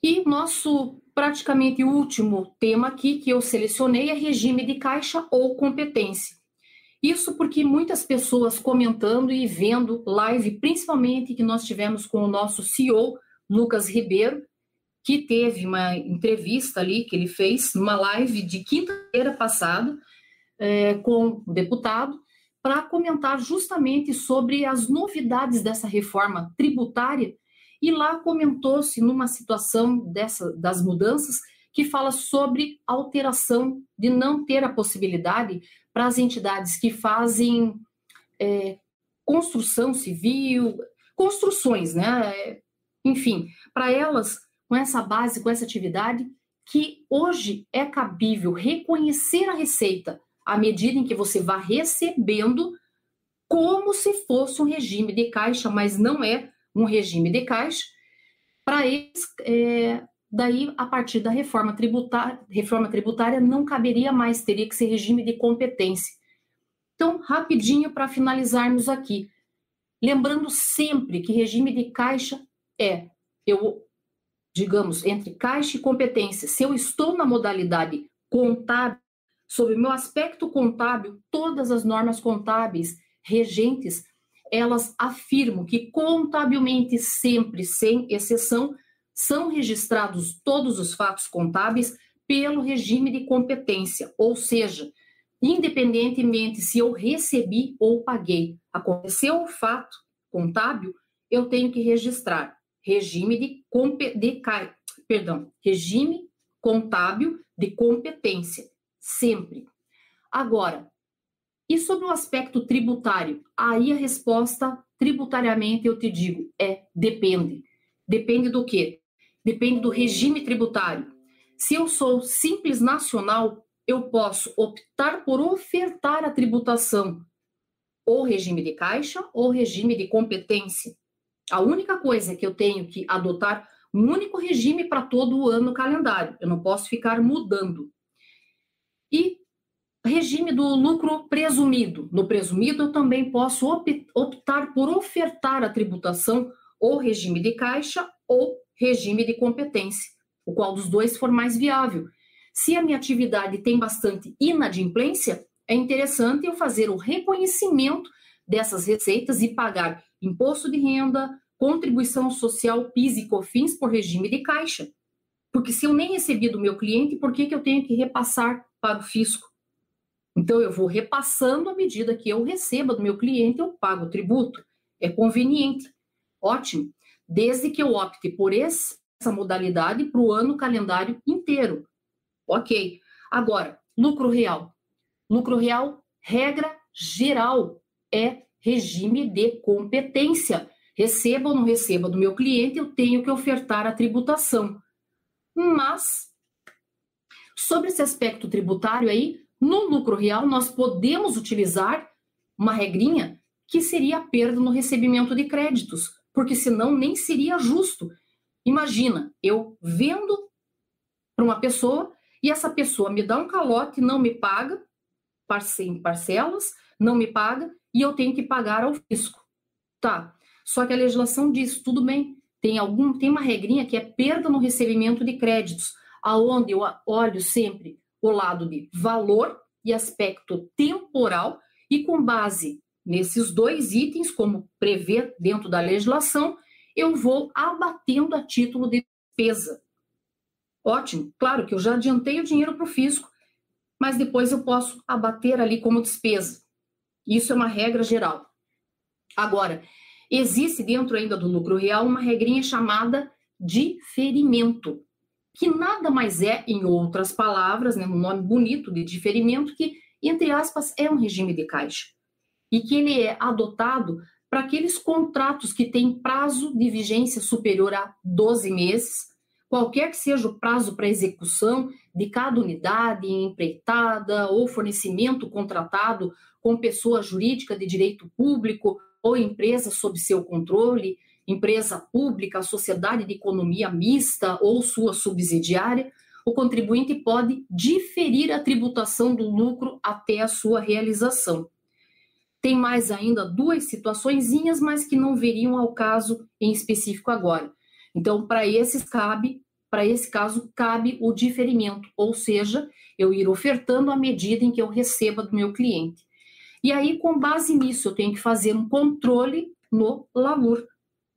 E nosso praticamente último tema aqui que eu selecionei é regime de caixa ou competência. Isso porque muitas pessoas comentando e vendo live, principalmente que nós tivemos com o nosso CEO, Lucas Ribeiro, que teve uma entrevista ali que ele fez, numa live de quinta-feira passada, é, com o deputado, para comentar justamente sobre as novidades dessa reforma tributária. E lá comentou-se numa situação dessa, das mudanças que fala sobre alteração de não ter a possibilidade para as entidades que fazem é, construção civil, construções, né? Enfim, para elas com essa base, com essa atividade, que hoje é cabível reconhecer a receita à medida em que você vá recebendo, como se fosse um regime de caixa, mas não é um regime de caixa. Para eles, é, daí, a partir da reforma tributária, reforma tributária, não caberia mais, teria que ser regime de competência. Então, rapidinho para finalizarmos aqui. Lembrando sempre que regime de caixa é eu digamos, entre caixa e competência, se eu estou na modalidade contábil, sob o meu aspecto contábil, todas as normas contábeis regentes, elas afirmam que contabilmente, sempre, sem exceção, são registrados todos os fatos contábeis pelo regime de competência, ou seja, independentemente se eu recebi ou paguei, aconteceu o fato contábil, eu tenho que registrar. Regime de, de perdão, regime contábil de competência, sempre. Agora, e sobre o aspecto tributário? Aí a resposta tributariamente eu te digo é depende. Depende do quê? Depende do regime tributário. Se eu sou simples nacional, eu posso optar por ofertar a tributação ou regime de caixa ou regime de competência. A única coisa que eu tenho que adotar um único regime para todo o ano calendário. Eu não posso ficar mudando. E regime do lucro presumido. No presumido, eu também posso optar por ofertar a tributação ou regime de caixa ou regime de competência, o qual dos dois for mais viável. Se a minha atividade tem bastante inadimplência, é interessante eu fazer o reconhecimento dessas receitas e pagar imposto de renda, contribuição social PIS e COFINS por regime de caixa. Porque se eu nem recebi do meu cliente, por que, que eu tenho que repassar para o fisco? Então, eu vou repassando à medida que eu receba do meu cliente, eu pago o tributo. É conveniente. Ótimo. Desde que eu opte por essa modalidade para o ano calendário inteiro. Ok. Agora, lucro real. Lucro real, regra geral, é regime de competência. Receba ou não receba do meu cliente, eu tenho que ofertar a tributação. Mas, sobre esse aspecto tributário aí, no lucro real, nós podemos utilizar uma regrinha que seria a perda no recebimento de créditos, porque senão nem seria justo. Imagina, eu vendo para uma pessoa e essa pessoa me dá um calote, não me paga, em parcelas, não me paga e eu tenho que pagar ao fisco. Tá, só que a legislação diz, tudo bem, tem algum tem uma regrinha que é perda no recebimento de créditos, aonde eu olho sempre o lado de valor e aspecto temporal e com base nesses dois itens, como prevê dentro da legislação, eu vou abatendo a título de despesa. Ótimo, claro que eu já adiantei o dinheiro para o fisco, mas depois eu posso abater ali como despesa. Isso é uma regra geral. Agora, Existe dentro ainda do lucro real uma regrinha chamada diferimento. que nada mais é, em outras palavras, né, um nome bonito de diferimento, que, entre aspas, é um regime de caixa. E que ele é adotado para aqueles contratos que têm prazo de vigência superior a 12 meses, qualquer que seja o prazo para execução de cada unidade empreitada ou fornecimento contratado com pessoa jurídica de direito público ou empresa sob seu controle, empresa pública, sociedade de economia mista ou sua subsidiária, o contribuinte pode diferir a tributação do lucro até a sua realização. Tem mais ainda duas situaçõezinhas, mas que não veriam ao caso em específico agora. Então, para esses cabe, para esse caso cabe o diferimento, ou seja, eu ir ofertando à medida em que eu receba do meu cliente. E aí, com base nisso, eu tenho que fazer um controle no LALUR,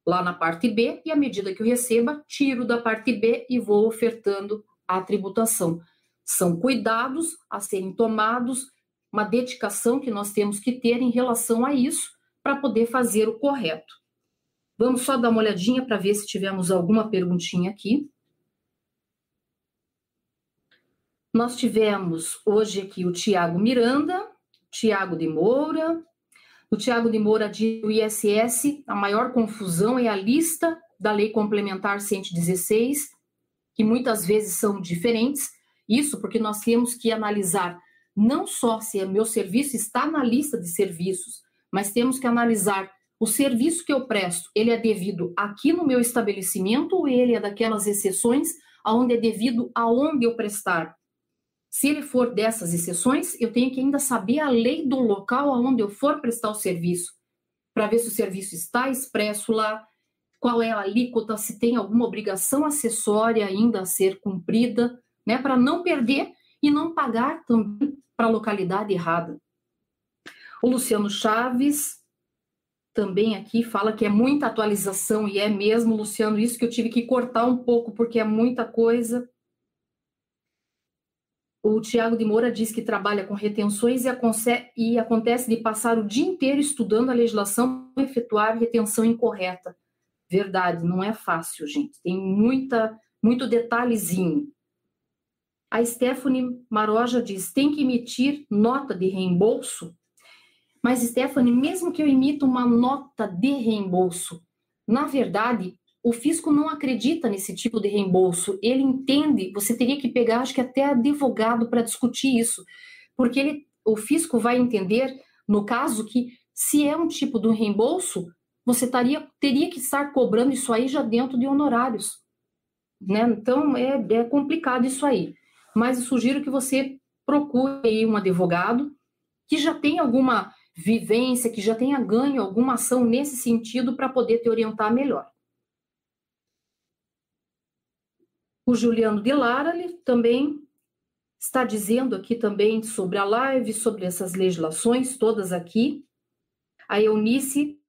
lá na parte B, e à medida que eu receba, tiro da parte B e vou ofertando a tributação. São cuidados a serem tomados, uma dedicação que nós temos que ter em relação a isso para poder fazer o correto. Vamos só dar uma olhadinha para ver se tivemos alguma perguntinha aqui. Nós tivemos hoje aqui o Tiago Miranda, Tiago de Moura, o Tiago de Moura diz o ISS, a maior confusão é a lista da Lei Complementar 116, que muitas vezes são diferentes. Isso porque nós temos que analisar não só se o meu serviço está na lista de serviços, mas temos que analisar o serviço que eu presto, ele é devido aqui no meu estabelecimento ou ele é daquelas exceções aonde é devido aonde eu prestar? Se ele for dessas exceções, eu tenho que ainda saber a lei do local aonde eu for prestar o serviço, para ver se o serviço está expresso lá, qual é a alíquota, se tem alguma obrigação acessória ainda a ser cumprida, né, para não perder e não pagar também para a localidade errada. O Luciano Chaves também aqui fala que é muita atualização, e é mesmo, Luciano, isso que eu tive que cortar um pouco, porque é muita coisa. O Tiago de Moura diz que trabalha com retenções e, e acontece de passar o dia inteiro estudando a legislação e efetuar retenção incorreta. Verdade, não é fácil, gente. Tem muita, muito detalhezinho. A Stephanie Maroja diz: tem que emitir nota de reembolso? Mas, Stephanie, mesmo que eu emita uma nota de reembolso, na verdade, o fisco não acredita nesse tipo de reembolso. Ele entende, você teria que pegar, acho que até advogado para discutir isso, porque ele, o fisco vai entender, no caso, que se é um tipo de reembolso, você taria, teria que estar cobrando isso aí já dentro de honorários. Né? Então, é, é complicado isso aí. Mas eu sugiro que você procure um advogado que já tenha alguma vivência, que já tenha ganho alguma ação nesse sentido para poder te orientar melhor. O Juliano de Lara também está dizendo aqui também sobre a live, sobre essas legislações todas aqui. A Eunice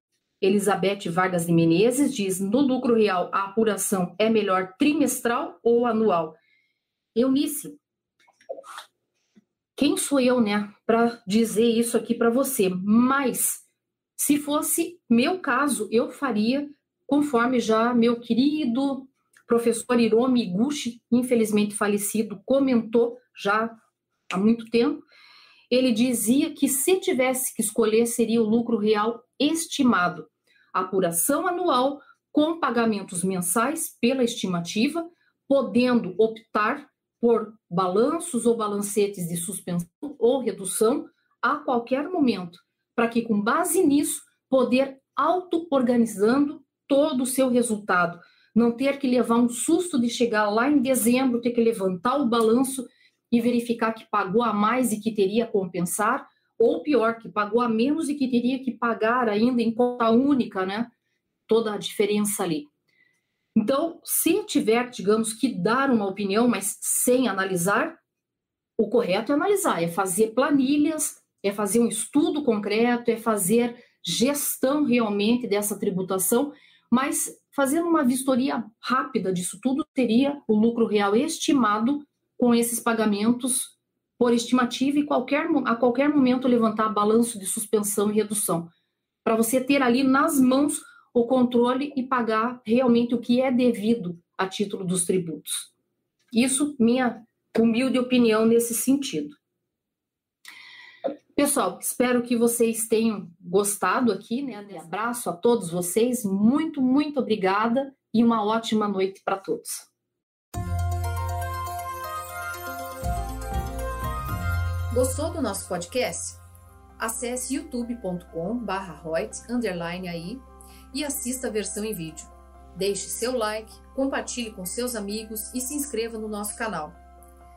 Elizabeth Vargas de Menezes diz: no lucro real, a apuração é melhor trimestral ou anual? Eunice, quem sou eu, né, para dizer isso aqui para você? Mas, se fosse meu caso, eu faria conforme já meu querido professor Hiromi Iguchi, infelizmente falecido, comentou já há muito tempo. Ele dizia que se tivesse que escolher seria o lucro real estimado, apuração anual com pagamentos mensais pela estimativa, podendo optar por balanços ou balancetes de suspensão ou redução a qualquer momento, para que com base nisso poder auto-organizando todo o seu resultado, não ter que levar um susto de chegar lá em dezembro, ter que levantar o balanço e verificar que pagou a mais e que teria a compensar, ou pior, que pagou a menos e que teria que pagar ainda em conta única, né? Toda a diferença ali. Então, se tiver, digamos, que dar uma opinião, mas sem analisar, o correto é analisar, é fazer planilhas, é fazer um estudo concreto, é fazer gestão realmente dessa tributação, mas fazendo uma vistoria rápida disso tudo, teria o lucro real estimado com esses pagamentos por estimativa e qualquer, a qualquer momento levantar balanço de suspensão e redução, para você ter ali nas mãos o controle e pagar realmente o que é devido a título dos tributos. Isso, minha humilde opinião nesse sentido. Pessoal, espero que vocês tenham gostado aqui, né? Um abraço a todos vocês, muito, muito obrigada e uma ótima noite para todos. Gostou do nosso podcast? Acesse youtube.com/royt_aí e assista a versão em vídeo. Deixe seu like, compartilhe com seus amigos e se inscreva no nosso canal.